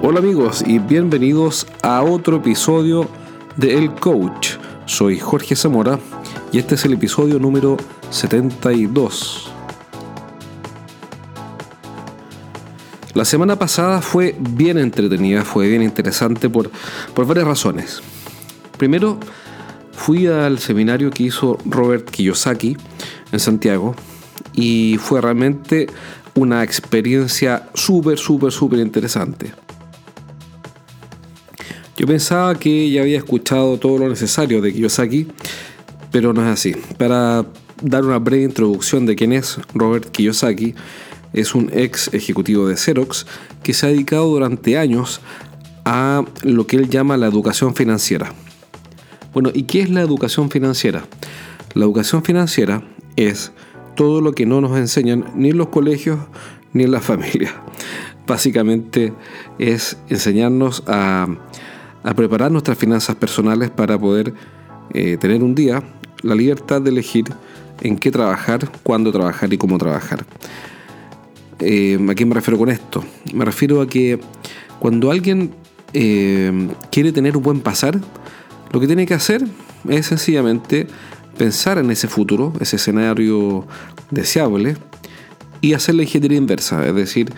Hola amigos y bienvenidos a otro episodio de El Coach. Soy Jorge Zamora y este es el episodio número 72. La semana pasada fue bien entretenida, fue bien interesante por, por varias razones. Primero, fui al seminario que hizo Robert Kiyosaki en Santiago y fue realmente una experiencia súper, súper, súper interesante. Yo pensaba que ya había escuchado todo lo necesario de Kiyosaki, pero no es así. Para dar una breve introducción de quién es Robert Kiyosaki, es un ex ejecutivo de Xerox que se ha dedicado durante años a lo que él llama la educación financiera. Bueno, ¿y qué es la educación financiera? La educación financiera es todo lo que no nos enseñan ni en los colegios ni en la familia. Básicamente es enseñarnos a a preparar nuestras finanzas personales para poder eh, tener un día la libertad de elegir en qué trabajar, cuándo trabajar y cómo trabajar. Eh, ¿A qué me refiero con esto? Me refiero a que cuando alguien eh, quiere tener un buen pasar, lo que tiene que hacer es sencillamente pensar en ese futuro, ese escenario deseable, y hacer la ingeniería inversa, es decir,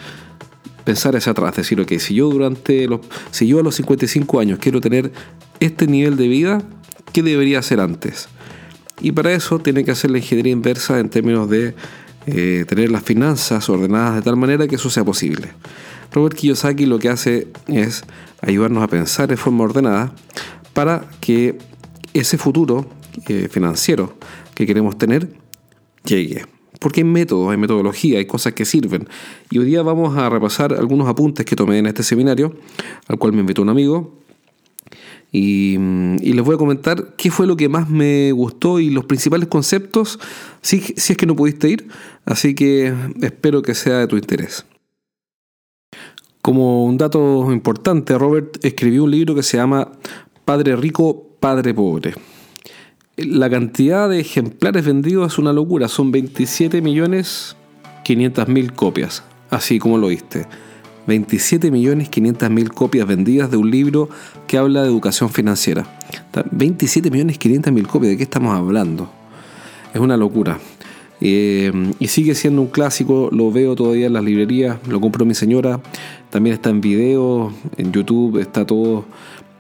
pensar hacia atrás, decir, ok, si yo durante los, si yo a los 55 años quiero tener este nivel de vida, ¿qué debería hacer antes? Y para eso tiene que hacer la ingeniería inversa en términos de eh, tener las finanzas ordenadas de tal manera que eso sea posible. Robert Kiyosaki lo que hace es ayudarnos a pensar de forma ordenada para que ese futuro eh, financiero que queremos tener llegue. Porque hay métodos, hay metodología, hay cosas que sirven. Y hoy día vamos a repasar algunos apuntes que tomé en este seminario, al cual me invitó un amigo. Y, les voy a comentar qué fue lo que más me gustó y los principales conceptos, si, si es que no pudiste ir. Así que espero que sea de tu interés. Como un dato importante, Robert escribió un libro que se llama Padre Rico, Padre Pobre la cantidad de ejemplares vendidos es una locura. Son 27 millones 500 mil copias, así como lo viste. 27 millones 500 mil copias vendidas de un libro que habla de educación financiera. 27 millones 500 mil copias, ¿de qué estamos hablando? Es una locura. Eh, y sigue siendo un clásico, lo veo todavía en las librerías, lo compró mi señora, también está en video, en YouTube, está todo.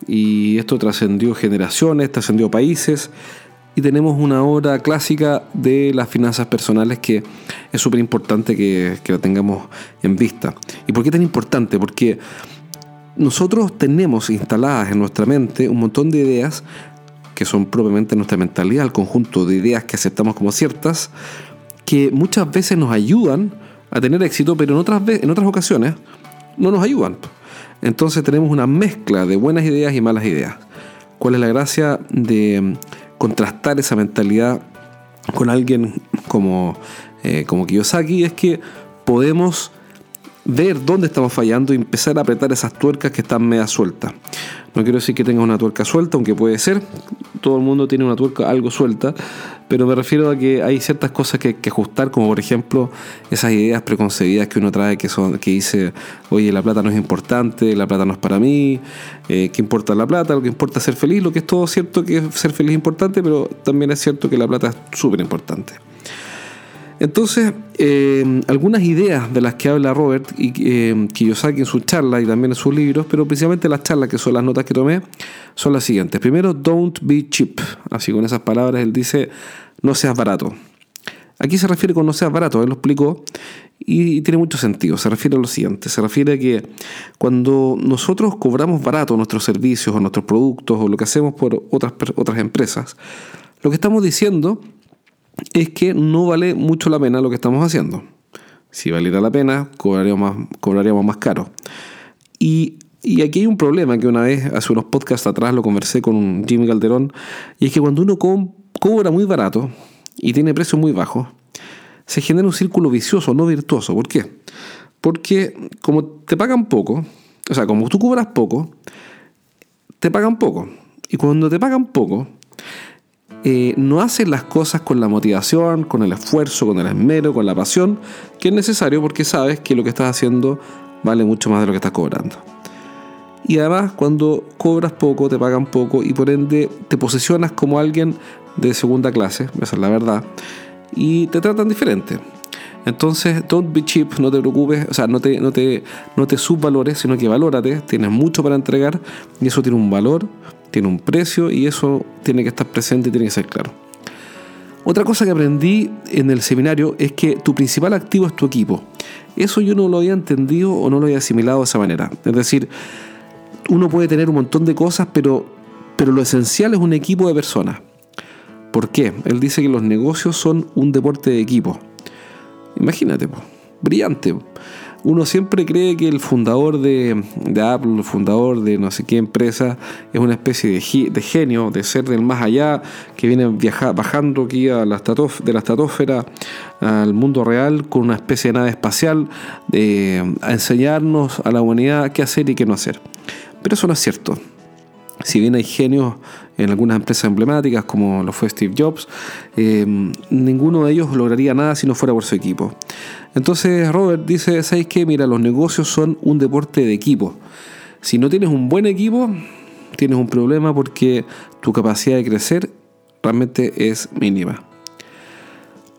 Y esto trascendió generaciones, trascendió países y tenemos una obra clásica de las finanzas personales que es súper importante que, que la tengamos en vista. ¿Y por qué tan importante? Porque nosotros tenemos instaladas en nuestra mente un montón de ideas que son propiamente nuestra mentalidad, el conjunto de ideas que aceptamos como ciertas, que muchas veces nos ayudan a tener éxito, pero en otras, en otras ocasiones no nos ayudan. Entonces tenemos una mezcla de buenas ideas y malas ideas. ¿Cuál es la gracia de contrastar esa mentalidad con alguien como, eh, Kiyosaki es que podemos ver dónde estamos fallando y empezar a apretar esas tuercas que están media sueltas. No quiero decir que tenga una tuerca suelta, aunque puede ser. Todo el mundo tiene una tuerca algo suelta, pero me refiero a que hay ciertas cosas que hay que ajustar, como por ejemplo esas ideas preconcebidas que uno trae que son que dice, oye, la plata no es importante, la plata no es para mí, eh, ¿qué importa la plata? Lo que importa es ser feliz, lo que es todo cierto que ser feliz es importante, pero también es cierto que la plata es súper importante. Entonces, eh, algunas ideas de las que habla Robert y eh, Kiyosaki en su charla y también en sus libros, pero principalmente las charlas que son las notas que tomé, son las siguientes. Primero, don't be cheap. Así con esas palabras él dice, no seas barato. Aquí se refiere con no seas barato, él lo explicó y tiene mucho sentido. Se refiere a lo siguiente, se refiere a que cuando nosotros cobramos barato nuestros servicios o nuestros productos o lo que hacemos por otras, otras empresas, lo que estamos diciendo es que no vale mucho la pena lo que estamos haciendo. Si valiera la pena, cobraríamos más, caro. Y, aquí hay un problema que una vez, hace unos podcasts atrás, lo conversé con Jimmy Calderón, y es que cuando uno cobra muy barato y tiene precios muy bajos, se genera un círculo vicioso, no virtuoso. ¿Por qué? Porque como te pagan poco, o sea, como tú cobras poco, te pagan poco. Y cuando te pagan poco, eh, no haces las cosas con la motivación, con el esfuerzo, con el esmero, con la pasión que es necesario porque sabes que lo que estás haciendo vale mucho más de lo que estás cobrando. Y además cuando cobras poco, te pagan poco y por ende te posesionas como alguien de segunda clase, esa es la verdad, y te tratan diferente. Entonces, don't be cheap, no te preocupes, o sea, no te, no te, no te subvalores, sino que valórate, tienes mucho para entregar y eso tiene un valor, tiene un precio y eso tiene que estar presente y tiene que ser claro. Otra cosa que aprendí en el seminario es que tu principal activo es tu equipo. Eso yo no lo había entendido o no lo había asimilado de esa manera. Es decir, uno puede tener un montón de cosas, pero, pero lo esencial es un equipo de personas. ¿Por qué? Él dice que los negocios son un deporte de equipo. Imagínate, brillante. Uno siempre cree que el fundador de, Apple, el fundador de no sé qué empresa, es una especie de, genio, de ser del más allá, que viene bajando aquí a la de la estratosfera al mundo real con una especie de nave espacial a enseñarnos a la humanidad qué hacer y qué no hacer. Pero eso no es cierto. Si bien hay genios en algunas empresas emblemáticas como lo fue Steve Jobs, eh, ninguno de ellos lograría nada si no fuera por su equipo. Entonces Robert dice, ¿sabes qué? Mira, los negocios son un deporte de equipo. Si no tienes un buen equipo, tienes un problema porque tu capacidad de crecer realmente es mínima.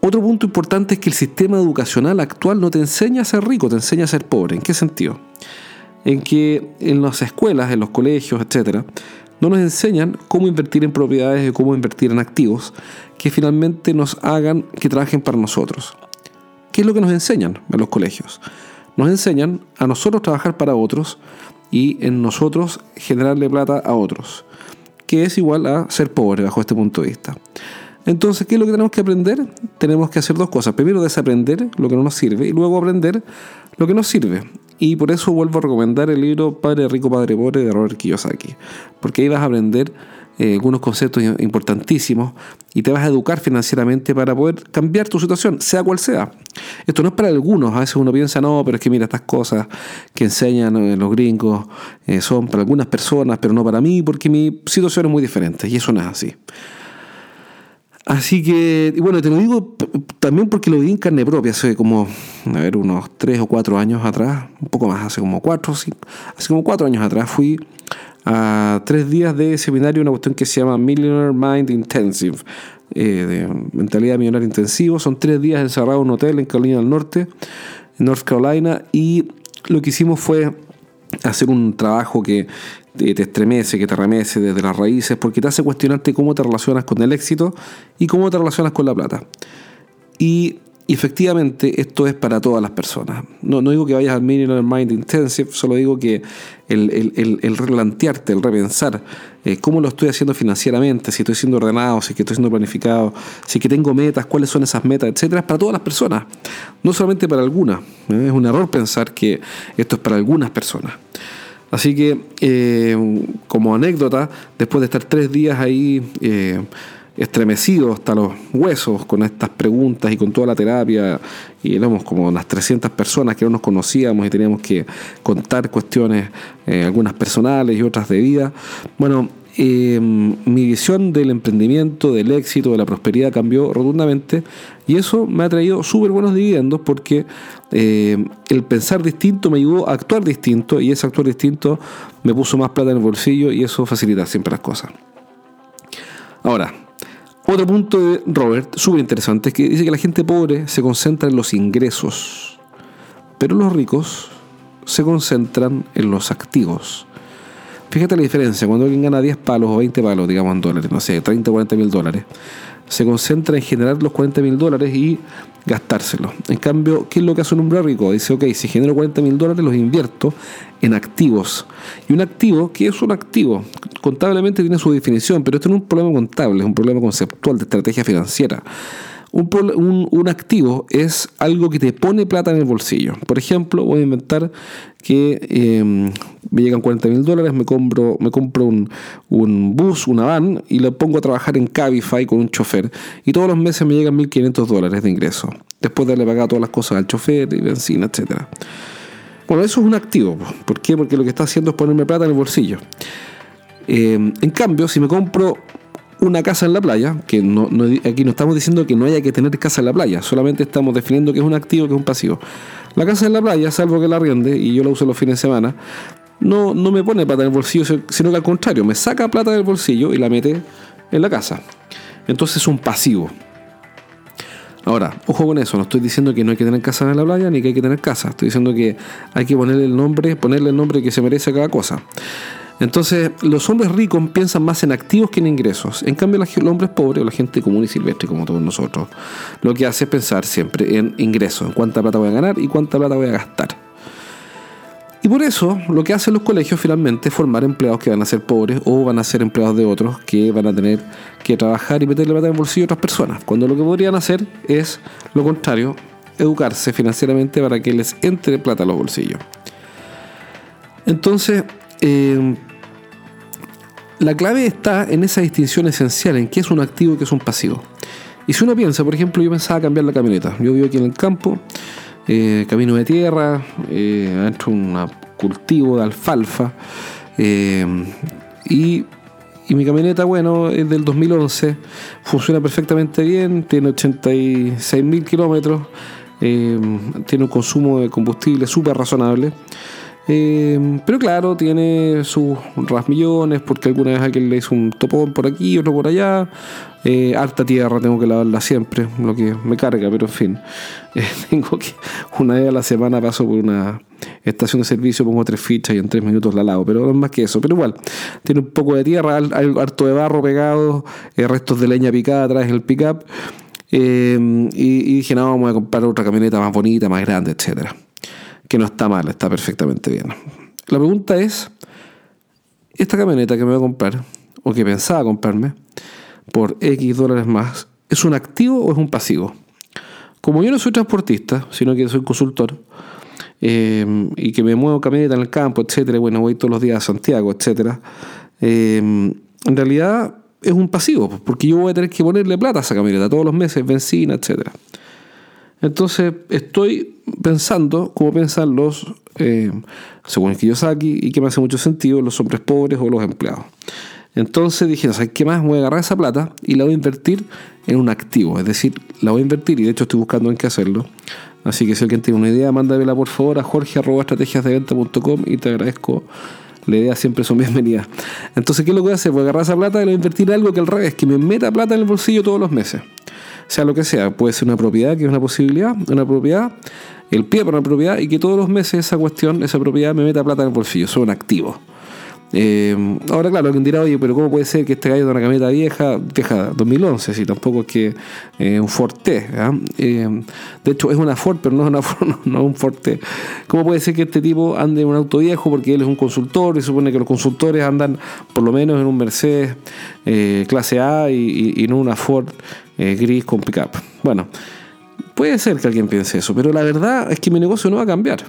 Otro punto importante es que el sistema educacional actual no te enseña a ser rico, te enseña a ser pobre. ¿En qué sentido? En que en las escuelas, en los colegios, etcétera, no nos enseñan cómo invertir en propiedades y cómo invertir en activos que finalmente nos hagan que trabajen para nosotros. ¿Qué es lo que nos enseñan en los colegios? Nos enseñan a nosotros trabajar para otros y en nosotros generarle plata a otros, que es igual a ser pobre bajo este punto de vista. Entonces, ¿qué es lo que tenemos que aprender? Tenemos que hacer dos cosas. Primero, desaprender lo que no nos sirve y luego aprender lo que nos sirve. Y por eso vuelvo a recomendar el libro Padre Rico, Padre Pobre de Robert Kiyosaki. Porque ahí vas a aprender eh, algunos conceptos importantísimos y te vas a educar financieramente para poder cambiar tu situación, sea cual sea. Esto no es para algunos, a veces uno piensa, no, pero es que mira, estas cosas que enseñan eh, los gringos eh, son para algunas personas, pero no para mí, porque mi situación es muy diferente y eso no es así. Así que, bueno, te lo digo también porque lo vi en carne propia, hace como, a ver, unos tres o cuatro años atrás, un poco más, hace como cuatro, hace como cuatro años atrás fui a tres días de seminario, una cuestión que se llama Millionaire Mind Intensive, eh, de mentalidad millonaria intensivo. Son tres días encerrados en un hotel en Carolina del Norte, en North Carolina, y lo que hicimos fue hacer un trabajo que te estremece, que te remece desde las raíces, porque te hace cuestionarte cómo te relacionas con el éxito y cómo te relacionas con la plata. Y efectivamente esto es para todas las personas. No, no digo que vayas al Millionaire Mind Intensive, solo digo que el, el, el, replantearte, el repensar eh, cómo lo estoy haciendo financieramente, si estoy siendo ordenado, si estoy siendo planificado, si que tengo metas, cuáles son esas metas, etcétera, es para todas las personas, no solamente para algunas. ¿eh? Es un error pensar que esto es para algunas personas. Así que, eh, como anécdota, después de estar tres días ahí eh, estremecido hasta los huesos con estas preguntas y con toda la terapia, y éramos como unas 300 personas que no nos conocíamos y teníamos que contar cuestiones, eh, algunas personales y otras de vida, bueno, Em, mi visión del emprendimiento, del éxito, de la prosperidad cambió rotundamente y eso me ha traído súper buenos dividendos porque em, el pensar distinto me ayudó a actuar distinto y ese actuar distinto me puso más plata en el bolsillo y eso facilita siempre las cosas. Ahora, otro punto de Robert, súper interesante, es que dice que la gente pobre se concentra en los ingresos, pero los ricos se concentran en los activos. Fíjate la diferencia, cuando alguien gana 10 palos o 20 palos, digamos en dólares, no sé, 30 o 40 mil dólares, se concentra en generar los 40 mil dólares y gastárselos. En cambio, ¿qué es lo que hace un hombre rico? Dice, ok, si genero 40 mil dólares, los invierto en activos. Y un activo, ¿qué es un activo? Contablemente tiene su definición, pero esto no es un problema contable, es un problema conceptual de estrategia financiera. Un, activo es algo que te pone plata en el bolsillo. Por ejemplo, voy a inventar que em, me llegan 40 mil dólares, me compro, me compro un, bus, una van y lo pongo a trabajar en Cabify con un chofer. Y todos los meses me llegan 1.500 dólares de ingreso. Después de haberle pagado todas las cosas al chofer y benzina, etc. Bueno, eso es un activo. ¿Por qué? Porque lo que está haciendo es ponerme plata en el bolsillo. Em, en cambio, si me compro una casa en la playa, que no, aquí no estamos diciendo que no haya que tener casa en la playa, solamente estamos definiendo que es un activo, que es un pasivo. La casa en la playa, salvo que la riende, y yo la uso los fines de semana, no, no me pone plata en el bolsillo, sino que al contrario, me saca plata del bolsillo y la mete en la casa. Entonces es un pasivo. Ahora, ojo con eso, no estoy diciendo que no hay que tener casa en la playa ni que hay que tener casa. Estoy diciendo que hay que ponerle el nombre, ponerle el nombre que se merece a cada cosa. Entonces, los hombres ricos piensan más en activos que en ingresos. En cambio, los hombres pobres o la gente común y silvestre, como todos nosotros, lo que hace es pensar siempre en ingresos, en cuánta plata voy a ganar y cuánta plata voy a gastar. Y por eso lo que hacen los colegios finalmente es formar empleados que van a ser pobres o van a ser empleados de otros que van a tener que trabajar y meterle plata en el bolsillo a otras personas. Cuando lo que podrían hacer es lo contrario, educarse financieramente para que les entre plata a los bolsillos. Entonces, eh, la clave está en esa distinción esencial, en qué es un activo y qué es un pasivo. Y si uno piensa, por ejemplo, yo pensaba cambiar la camioneta. Yo vivo aquí en el campo, eh, camino de tierra, eh, un cultivo de alfalfa. Eh, y, y, mi camioneta, bueno, es del 2011, funciona perfectamente bien, tiene 86 mil kilómetros, tiene un consumo de combustible súper razonable. Eh, pero claro, tiene sus rasmillones porque alguna vez alguien le hizo un topón por aquí, otro por allá. Eh, alta tierra, tengo que lavarla siempre, lo que me carga, pero en fin. Eh, tengo que, una vez a la semana paso por una estación de servicio, pongo tres fichas y en tres minutos la lavo, pero no es más que eso. Pero igual, tiene un poco de tierra, harto de barro pegado, restos de leña picada atrás del pickup. y, y dije, no, vamos a comprar otra camioneta más bonita, más grande, etcétera que no está mal, está perfectamente bien. La pregunta es, esta camioneta que me voy a comprar, o que pensaba comprarme, por X dólares más, ¿es un activo o es un pasivo? Como yo no soy transportista, sino que soy consultor, eh, y que me muevo camioneta en el campo, etcétera, bueno, voy todos los días a Santiago, etcétera, eh, en realidad es un pasivo, porque yo voy a tener que ponerle plata a esa camioneta todos los meses, benzina, etcétera. Entonces estoy pensando cómo piensan los, eh, según Kiyosaki, y que me hace mucho sentido, los hombres pobres o los empleados. Entonces dije, ¿sabes qué más? Voy a agarrar esa plata y la voy a invertir en un activo. Es decir, la voy a invertir y de hecho estoy buscando en qué hacerlo. Así que si alguien tiene una idea, mándamela por favor a jorge.estrategiasdeventa.com y te agradezco. La idea siempre son bienvenidas. Entonces, ¿qué es lo que voy a hacer? Voy a agarrar esa plata y la voy a invertir en algo que al revés, que me meta plata en el bolsillo todos los meses sea lo que sea. Puede ser una propiedad, que es una posibilidad, una propiedad, el pie para una propiedad y que todos los meses esa cuestión, esa propiedad me meta plata en el bolsillo, son activos. Eh, ahora, claro, alguien dirá, oye, pero ¿cómo puede ser que este gallo de una camioneta vieja, vieja 2011, si tampoco es que eh, un Forte? ¿ah? Eh, de hecho, es una Ford, pero no es una Ford, no, un Forte. ¿Cómo puede ser que este tipo ande en un auto viejo porque él es un consultor y supone que los consultores andan por lo menos en un Mercedes clase A y, y, no una Ford gris con pickup? Bueno, puede ser que alguien piense eso, pero la verdad es que mi negocio no va a cambiar.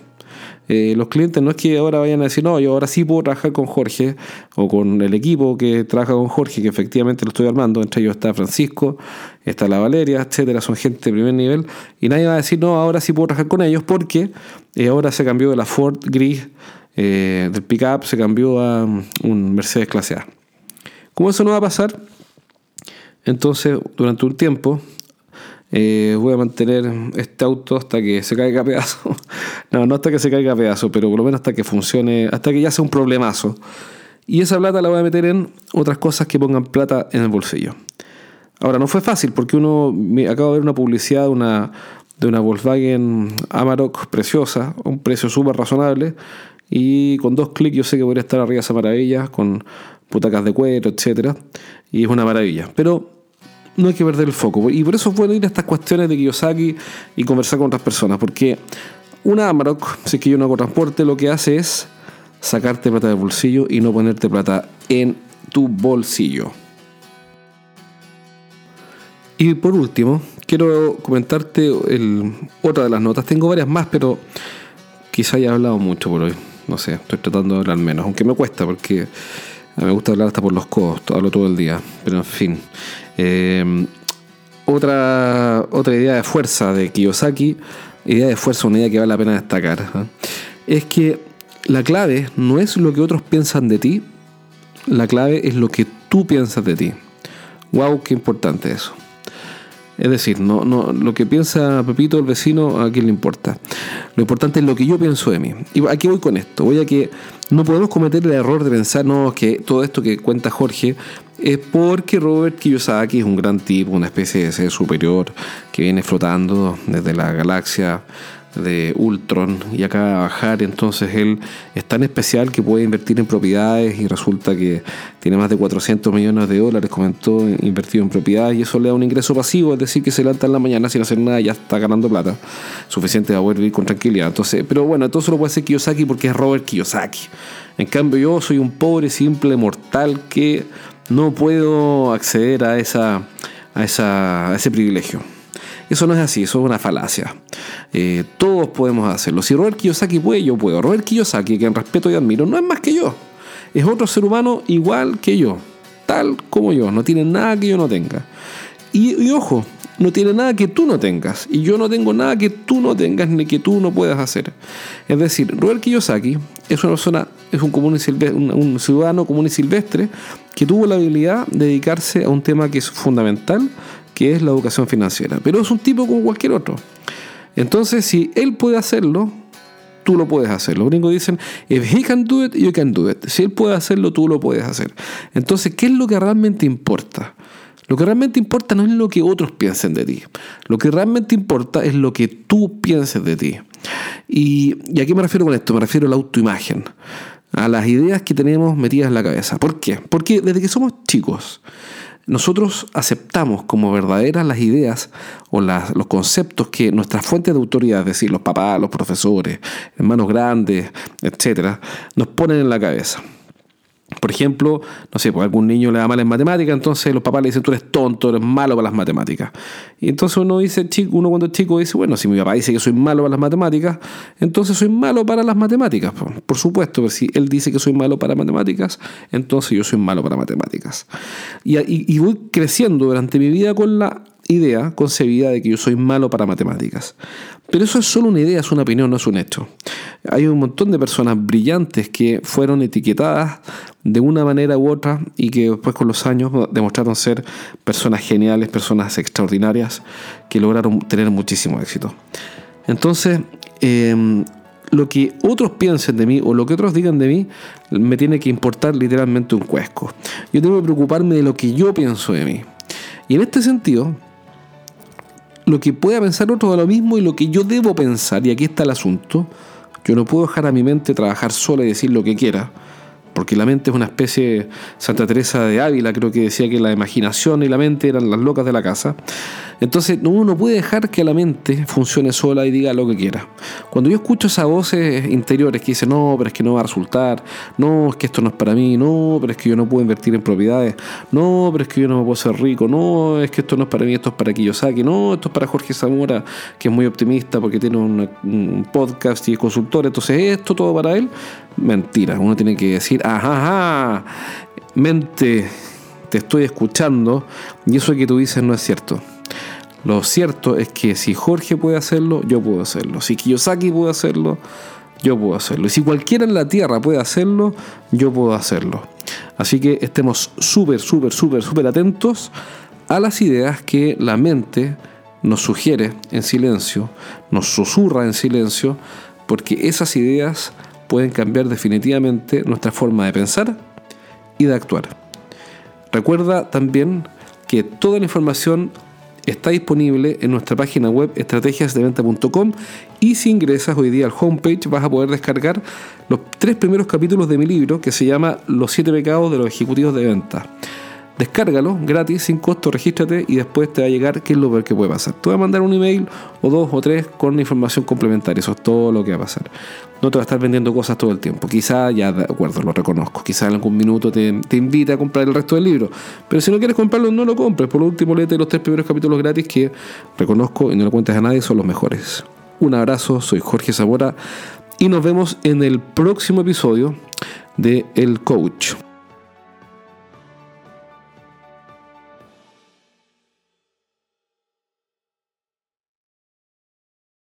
Eh, los clientes no es que ahora vayan a decir, no, yo ahora sí puedo trabajar con Jorge o con el equipo que trabaja con Jorge, que efectivamente lo estoy armando. Entre ellos está Francisco, está la Valeria, etcétera, son gente de primer nivel. Y nadie va a decir, no, ahora sí puedo trabajar con ellos porque eh, ahora se cambió de la Ford Gris eh, del pickup, se cambió a mm, un Mercedes clase A. Como eso no va a pasar, entonces durante un tiempo eh, voy a mantener este auto hasta que se caiga a pedazo. no, no hasta que se caiga a pedazo, pero por lo menos hasta que funcione, hasta que ya sea un problemazo. Y esa plata la voy a meter en otras cosas que pongan plata en el bolsillo. Ahora, no fue fácil porque uno, me, acabo de ver una publicidad de una, de una Volkswagen Amarok preciosa, un precio súper razonable, y con dos clics yo sé que podría estar arriba esa maravilla, con putacas de cuero, etc. Y es una maravilla. Pero no hay que perder el foco. Y por eso es bueno ir a estas cuestiones de Kiyosaki y conversar con otras personas. Porque una Amarok, si es que yo no hago transporte, lo que hace es sacarte plata del bolsillo y no ponerte plata en tu bolsillo. Y por último, quiero comentarte el, otra de las notas. Tengo varias más, pero quizá haya hablado mucho por hoy. No sé, estoy tratando de hablar menos, aunque me cuesta porque me gusta hablar hasta por los costos, hablo todo el día. Pero en fin. Eh, otra, otra idea de fuerza de Kiyosaki, idea de fuerza, una idea que vale la pena destacar, ¿eh? es que la clave no es lo que otros piensan de ti, la clave es lo que tú piensas de ti. ¡Wow! ¡Qué importante eso! Es decir, no, no, lo que piensa Pepito, el vecino, a quién le importa. Lo importante es lo que yo pienso de mí. Y aquí voy con esto. Voy a que no podemos cometer el error de pensar no, que todo esto que cuenta Jorge es porque Robert Kiyosaki es un gran tipo, una especie de ser superior que viene flotando desde la galaxia de Ultron y acaba de bajar, entonces él es tan especial que puede invertir en propiedades y resulta que tiene más de 400 millones de dólares, comentó, invertido en propiedades y eso le da un ingreso pasivo, es decir, que se levanta en la mañana sin hacer nada y ya está ganando plata, suficiente para poder vivir con tranquilidad. Entonces, pero bueno, eso lo puede hacer Kiyosaki porque es Robert Kiyosaki. En cambio yo soy un pobre, simple mortal que no puedo acceder a, esa, a, esa, a ese privilegio. Eso no es así, eso es una falacia. Eh, todos podemos hacerlo. Si Robert Kiyosaki puede, yo puedo. Robert Kiyosaki, que en respeto y admiro, no es más que yo. Es otro ser humano igual que yo, tal como yo. No tiene nada que yo no tenga. Y, ojo, no tiene nada que tú no tengas. Y yo no tengo nada que tú no tengas ni que tú no puedas hacer. Es decir, Robert Kiyosaki es una persona, es un, común un, un ciudadano común y silvestre que tuvo la habilidad de dedicarse a un tema que es fundamental que es la educación financiera. Pero es un tipo como cualquier otro. Entonces, si él puede hacerlo, tú lo puedes hacer. Los gringos dicen, if he can do it, you can do it. Si él puede hacerlo, tú lo puedes hacer. Entonces, ¿qué es lo que realmente importa? Lo que realmente importa no es lo que otros piensen de ti. Lo que realmente importa es lo que tú pienses de ti. Y, ¿Y a qué me refiero con esto? Me refiero a la autoimagen, a las ideas que tenemos metidas en la cabeza. ¿Por qué? Porque desde que somos chicos, nosotros aceptamos como verdaderas las ideas o los conceptos que nuestras fuentes de autoridad, es decir, los papás, los profesores, hermanos grandes, etcétera, nos ponen en la cabeza. Por ejemplo, no sé, pues algún niño le da mal en matemáticas, entonces los papás le dicen, tú eres tonto, eres malo para las matemáticas. Y entonces uno dice, uno cuando es chico dice, bueno, si mi papá dice que soy malo para las matemáticas, entonces soy malo para las matemáticas. Por supuesto, si él dice que soy malo para matemáticas, entonces yo soy malo para matemáticas. Y, y voy creciendo durante mi vida con la idea concebida de que yo soy malo para matemáticas. Pero eso es solo una idea, es una opinión, no es un hecho. Hay un montón de personas brillantes que fueron etiquetadas de una manera u otra y que después con los años demostraron ser personas geniales, personas extraordinarias que lograron tener muchísimo éxito. Entonces, em, lo que otros piensen de mí o lo que otros digan de mí me tiene que importar literalmente un cuesco. Yo tengo que preocuparme de lo que yo pienso de mí. Y en este sentido, lo que pueda pensar otro de lo mismo y lo que yo debo pensar, y aquí está el asunto, yo no puedo dejar a mi mente trabajar sola y decir lo que quiera, porque la mente es una especie, Santa Teresa de Ávila creo que decía que la imaginación y la mente eran las locas de la casa. Entonces uno no puede dejar que la mente funcione sola y diga lo que quiera. Cuando yo escucho esas voces interiores que dicen, no, pero es que no va a resultar, no, es que esto no es para mí, no, pero es que yo no puedo invertir en propiedades, no, pero es que yo no me puedo ser rico, no, es que esto no es para mí, esto es para Kiyosaki, no, esto es para Jorge Zamora, que es muy optimista porque tiene un podcast y es consultor, entonces esto todo para él, mentira, uno tiene que decir, ajá, mente, te estoy escuchando y eso que tú dices no es cierto. Lo cierto es que si Jorge puede hacerlo, yo puedo hacerlo. Si Kiyosaki puede hacerlo, yo puedo hacerlo. Y si cualquiera en la Tierra puede hacerlo, yo puedo hacerlo. Así que estemos súper, súper, súper, súper atentos a las ideas que la mente nos sugiere en silencio, nos susurra en silencio, porque esas ideas pueden cambiar definitivamente nuestra forma de pensar y de actuar. Recuerda también que toda la información está disponible en nuestra página web estrategiasdeventa.com y si ingresas hoy día al homepage vas a poder descargar los tres primeros capítulos de mi libro que se llama Los siete pecados de los ejecutivos de venta. Descárgalo gratis, sin costo, regístrate y después te va a llegar qué es lo peor que puede pasar. Te voy a mandar un email o dos o tres con información complementaria. Eso es todo lo que va a pasar. No te va a estar vendiendo cosas todo el tiempo. Quizá, ya de acuerdo, lo reconozco. Quizá en algún minuto te, te invite a comprar el resto del libro. Pero si no quieres comprarlo, no lo compres. Por último, léete los tres primeros capítulos gratis que reconozco y no lo cuentes a nadie, son los mejores. Un abrazo, soy Jorge Zamora y nos vemos en el próximo episodio de El Coach.